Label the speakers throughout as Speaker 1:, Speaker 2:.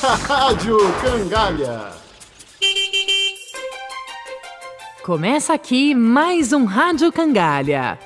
Speaker 1: Rádio Cangalha.
Speaker 2: Começa aqui mais um Rádio Cangalha.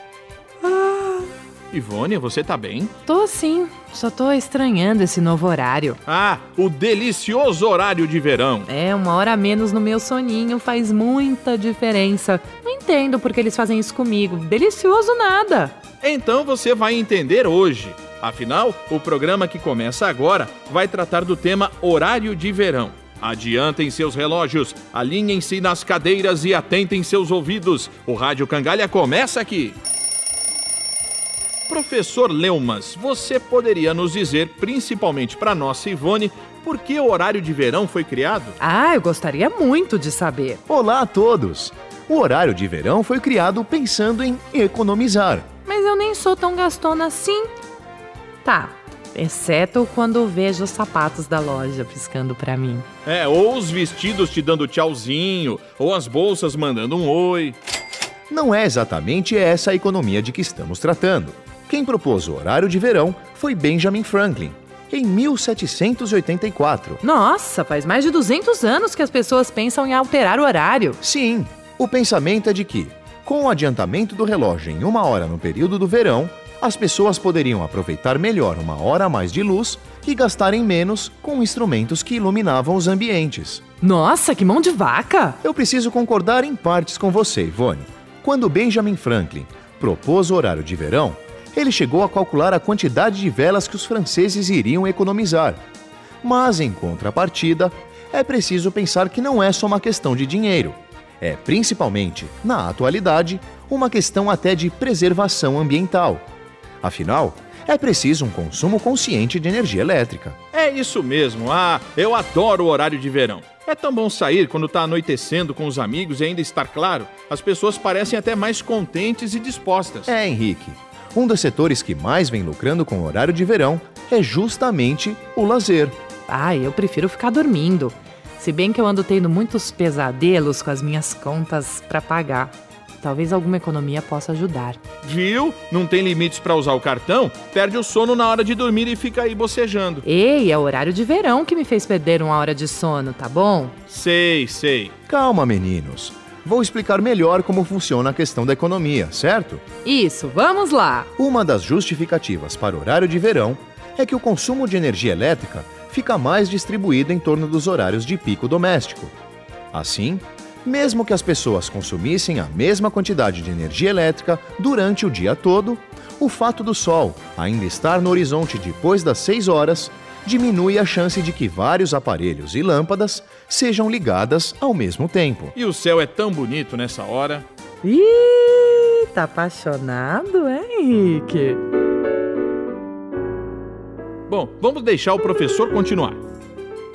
Speaker 3: Ivone, você tá bem?
Speaker 2: Tô sim, só tô estranhando esse novo horário.
Speaker 3: Ah, o delicioso horário de verão.
Speaker 2: É, uma hora a menos no meu soninho faz muita diferença. Não entendo por que eles fazem isso comigo. Delicioso nada.
Speaker 3: Então você vai entender hoje. Afinal, o programa que começa agora vai tratar do tema horário de verão. Adiantem seus relógios, alinhem-se nas cadeiras e atentem seus ouvidos. O Rádio Cangalha começa aqui. Professor Leumas, você poderia nos dizer, principalmente para nossa Ivone, por que o horário de verão foi criado?
Speaker 2: Ah, eu gostaria muito de saber.
Speaker 4: Olá a todos! O horário de verão foi criado pensando em economizar.
Speaker 2: Mas eu nem sou tão gastona assim. Tá, exceto quando vejo os sapatos da loja piscando para mim.
Speaker 3: É, ou os vestidos te dando tchauzinho, ou as bolsas mandando um oi.
Speaker 4: Não é exatamente essa a economia de que estamos tratando. Quem propôs o horário de verão foi Benjamin Franklin, em 1784.
Speaker 2: Nossa, faz mais de 200 anos que as pessoas pensam em alterar o horário.
Speaker 4: Sim, o pensamento é de que, com o adiantamento do relógio em uma hora no período do verão, as pessoas poderiam aproveitar melhor uma hora a mais de luz e gastarem menos com instrumentos que iluminavam os ambientes.
Speaker 2: Nossa, que mão de vaca!
Speaker 4: Eu preciso concordar em partes com você, Ivone. Quando Benjamin Franklin propôs o horário de verão, ele chegou a calcular a quantidade de velas que os franceses iriam economizar. Mas, em contrapartida, é preciso pensar que não é só uma questão de dinheiro. É principalmente, na atualidade, uma questão até de preservação ambiental. Afinal, é preciso um consumo consciente de energia elétrica.
Speaker 3: É isso mesmo. Ah, eu adoro o horário de verão. É tão bom sair quando está anoitecendo com os amigos e ainda estar claro. As pessoas parecem até mais contentes e dispostas.
Speaker 4: É, Henrique. Um dos setores que mais vem lucrando com o horário de verão é justamente o lazer.
Speaker 2: Ah, eu prefiro ficar dormindo. Se bem que eu ando tendo muitos pesadelos com as minhas contas para pagar. Talvez alguma economia possa ajudar.
Speaker 3: Viu? Não tem limites para usar o cartão? Perde o sono na hora de dormir e fica aí bocejando.
Speaker 2: Ei, é o horário de verão que me fez perder uma hora de sono, tá bom?
Speaker 3: Sei, sei.
Speaker 4: Calma, meninos. Vou explicar melhor como funciona a questão da economia, certo?
Speaker 2: Isso, vamos lá!
Speaker 4: Uma das justificativas para o horário de verão é que o consumo de energia elétrica fica mais distribuído em torno dos horários de pico doméstico. Assim, mesmo que as pessoas consumissem a mesma quantidade de energia elétrica durante o dia todo, o fato do Sol ainda estar no horizonte depois das 6 horas diminui a chance de que vários aparelhos e lâmpadas sejam ligadas ao mesmo tempo.
Speaker 3: E o céu é tão bonito nessa hora.
Speaker 2: Ih, tá apaixonado, é, Henrique?
Speaker 3: Bom, vamos deixar o professor continuar.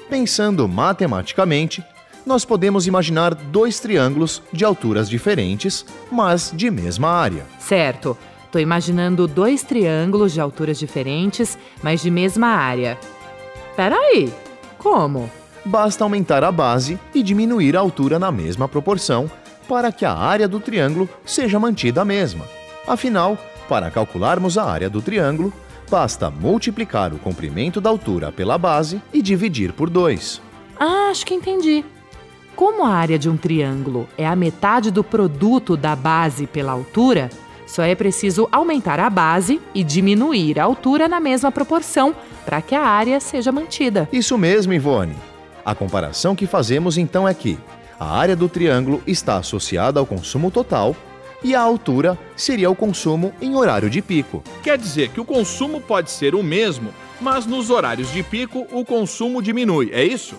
Speaker 4: Pensando matematicamente, nós podemos imaginar dois triângulos de alturas diferentes, mas de mesma área.
Speaker 2: Certo. Tô imaginando dois triângulos de alturas diferentes, mas de mesma área. Peraí, como?
Speaker 4: Basta aumentar a base e diminuir a altura na mesma proporção para que a área do triângulo seja mantida a mesma. Afinal, para calcularmos a área do triângulo, basta multiplicar o comprimento da altura pela base e dividir por 2.
Speaker 2: Ah, acho que entendi. Como a área de um triângulo é a metade do produto da base pela altura, só é preciso aumentar a base e diminuir a altura na mesma proporção para que a área seja mantida.
Speaker 4: Isso mesmo, Ivone. A comparação que fazemos então é que a área do triângulo está associada ao consumo total e a altura seria o consumo em horário de pico.
Speaker 3: Quer dizer que o consumo pode ser o mesmo, mas nos horários de pico o consumo diminui, é isso?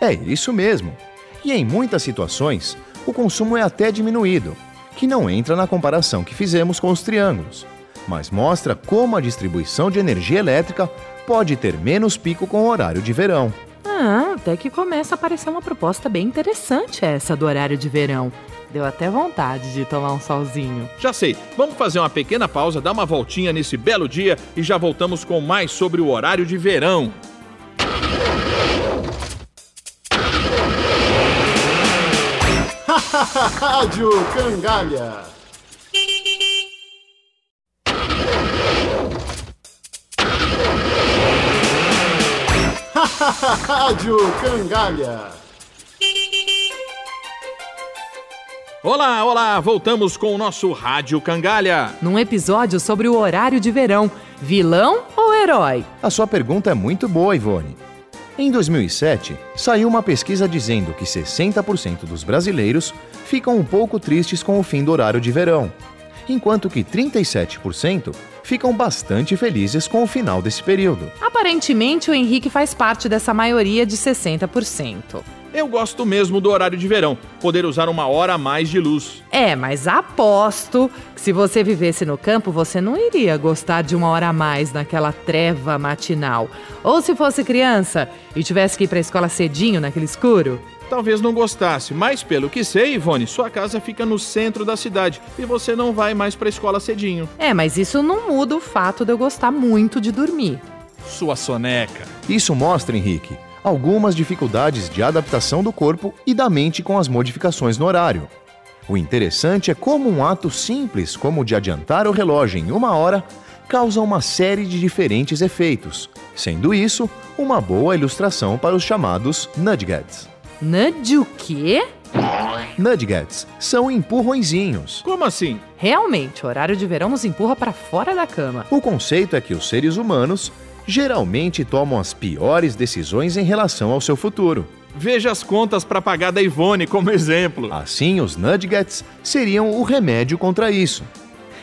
Speaker 4: É isso mesmo. E em muitas situações, o consumo é até diminuído, que não entra na comparação que fizemos com os triângulos, mas mostra como a distribuição de energia elétrica pode ter menos pico com o horário de verão.
Speaker 2: Ah, até que começa a parecer uma proposta bem interessante essa do horário de verão. Deu até vontade de tomar um solzinho.
Speaker 3: Já sei, vamos fazer uma pequena pausa, dar uma voltinha nesse belo dia e já voltamos com mais sobre o horário de verão.
Speaker 1: Rádio Cangalha. Rádio Cangalha.
Speaker 3: Olá, olá, voltamos com o nosso Rádio Cangalha.
Speaker 2: Num episódio sobre o horário de verão, vilão ou herói?
Speaker 4: A sua pergunta é muito boa, Ivone. Em 2007, saiu uma pesquisa dizendo que 60% dos brasileiros ficam um pouco tristes com o fim do horário de verão, enquanto que 37% ficam bastante felizes com o final desse período.
Speaker 2: Aparentemente, o Henrique faz parte dessa maioria de 60%.
Speaker 3: Eu gosto mesmo do horário de verão, poder usar uma hora a mais de luz.
Speaker 2: É, mas aposto que se você vivesse no campo, você não iria gostar de uma hora a mais naquela treva matinal. Ou se fosse criança e tivesse que ir para a escola cedinho naquele escuro.
Speaker 3: Talvez não gostasse, mas pelo que sei, Ivone, sua casa fica no centro da cidade e você não vai mais para a escola cedinho.
Speaker 2: É, mas isso não muda o fato de eu gostar muito de dormir.
Speaker 3: Sua soneca.
Speaker 4: Isso mostra, Henrique, algumas dificuldades de adaptação do corpo e da mente com as modificações no horário. O interessante é como um ato simples, como o de adiantar o relógio em uma hora, causa uma série de diferentes efeitos, sendo isso uma boa ilustração para os chamados nudgets.
Speaker 2: Nudge o quê?
Speaker 4: Nudgets são empurrõezinhos.
Speaker 3: Como assim?
Speaker 2: Realmente, o horário de verão nos empurra para fora da cama.
Speaker 4: O conceito é que os seres humanos geralmente tomam as piores decisões em relação ao seu futuro.
Speaker 3: Veja as contas para pagar da Ivone como exemplo.
Speaker 4: Assim, os nudgets seriam o remédio contra isso.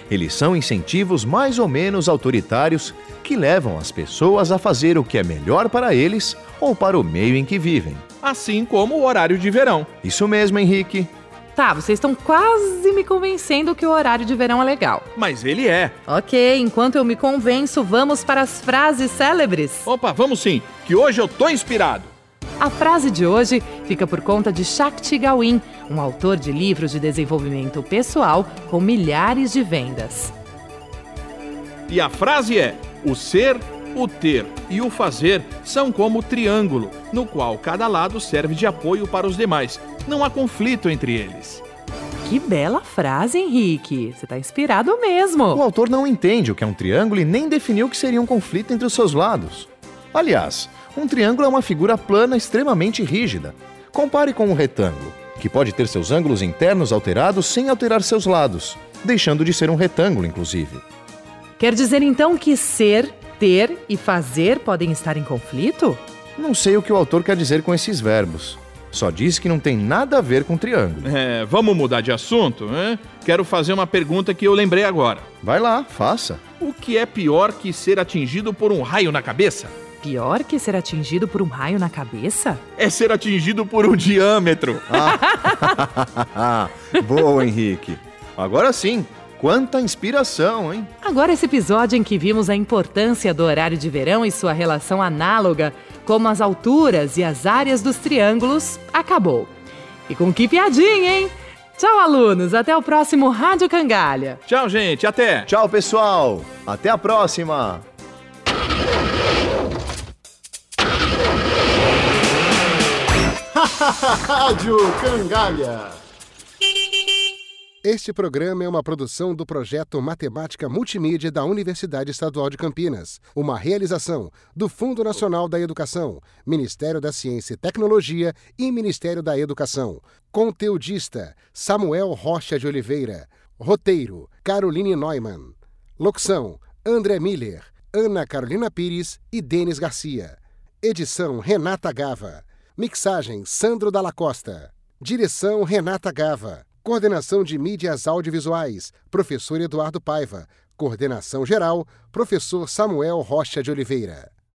Speaker 4: Eles são incentivos mais ou menos autoritários que levam as pessoas a fazer o que é melhor para eles ou para o meio em que vivem.
Speaker 3: Assim como o horário de verão.
Speaker 4: Isso mesmo, Henrique.
Speaker 2: Tá, vocês estão quase me convencendo que o horário de verão é legal.
Speaker 3: Mas ele é.
Speaker 2: Ok, enquanto eu me convenço, vamos para as frases célebres.
Speaker 3: Opa, vamos sim, que hoje eu tô inspirado.
Speaker 2: A frase de hoje fica por conta de Shakti Gawain, um autor de livros de desenvolvimento pessoal com milhares de vendas.
Speaker 3: E a frase é: o ser, o ter e o fazer são como o triângulo, no qual cada lado serve de apoio para os demais. Não há conflito entre eles.
Speaker 2: Que bela frase, Henrique. Você está inspirado mesmo.
Speaker 4: O autor não entende o que é um triângulo e nem definiu o que seria um conflito entre os seus lados. Aliás, um triângulo é uma figura plana extremamente rígida. Compare com um retângulo, que pode ter seus ângulos internos alterados sem alterar seus lados, deixando de ser um retângulo, inclusive.
Speaker 2: Quer dizer então que ser, ter e fazer podem estar em conflito?
Speaker 4: Não sei o que o autor quer dizer com esses verbos. Só diz que não tem nada a ver com triângulo.
Speaker 3: É, vamos mudar de assunto, né? Quero fazer uma pergunta que eu lembrei agora.
Speaker 4: Vai lá, faça.
Speaker 3: O que é pior que ser atingido por um raio na cabeça?
Speaker 2: Pior que ser atingido por um raio na cabeça?
Speaker 3: É ser atingido por um diâmetro.
Speaker 4: Ah, boa, Henrique. Agora sim, quanta inspiração, hein?
Speaker 2: Agora, esse episódio em que vimos a importância do horário de verão e sua relação análoga, como as alturas e as áreas dos triângulos, acabou. E com que piadinha, hein? Tchau, alunos. Até o próximo Rádio Cangalha.
Speaker 3: Tchau, gente. Até.
Speaker 4: Tchau, pessoal. Até a próxima.
Speaker 1: Rádio Cangalha.
Speaker 5: Este programa é uma produção do projeto Matemática Multimídia da Universidade Estadual de Campinas, uma realização do Fundo Nacional da Educação, Ministério da Ciência e Tecnologia e Ministério da Educação. Conteudista Samuel Rocha de Oliveira. Roteiro Caroline Neumann. Locução André Miller, Ana Carolina Pires e Denis Garcia. Edição Renata Gava. Mixagem Sandro Dalla Costa. Direção Renata Gava. Coordenação de Mídias Audiovisuais, Professor Eduardo Paiva. Coordenação Geral, Professor Samuel Rocha de Oliveira.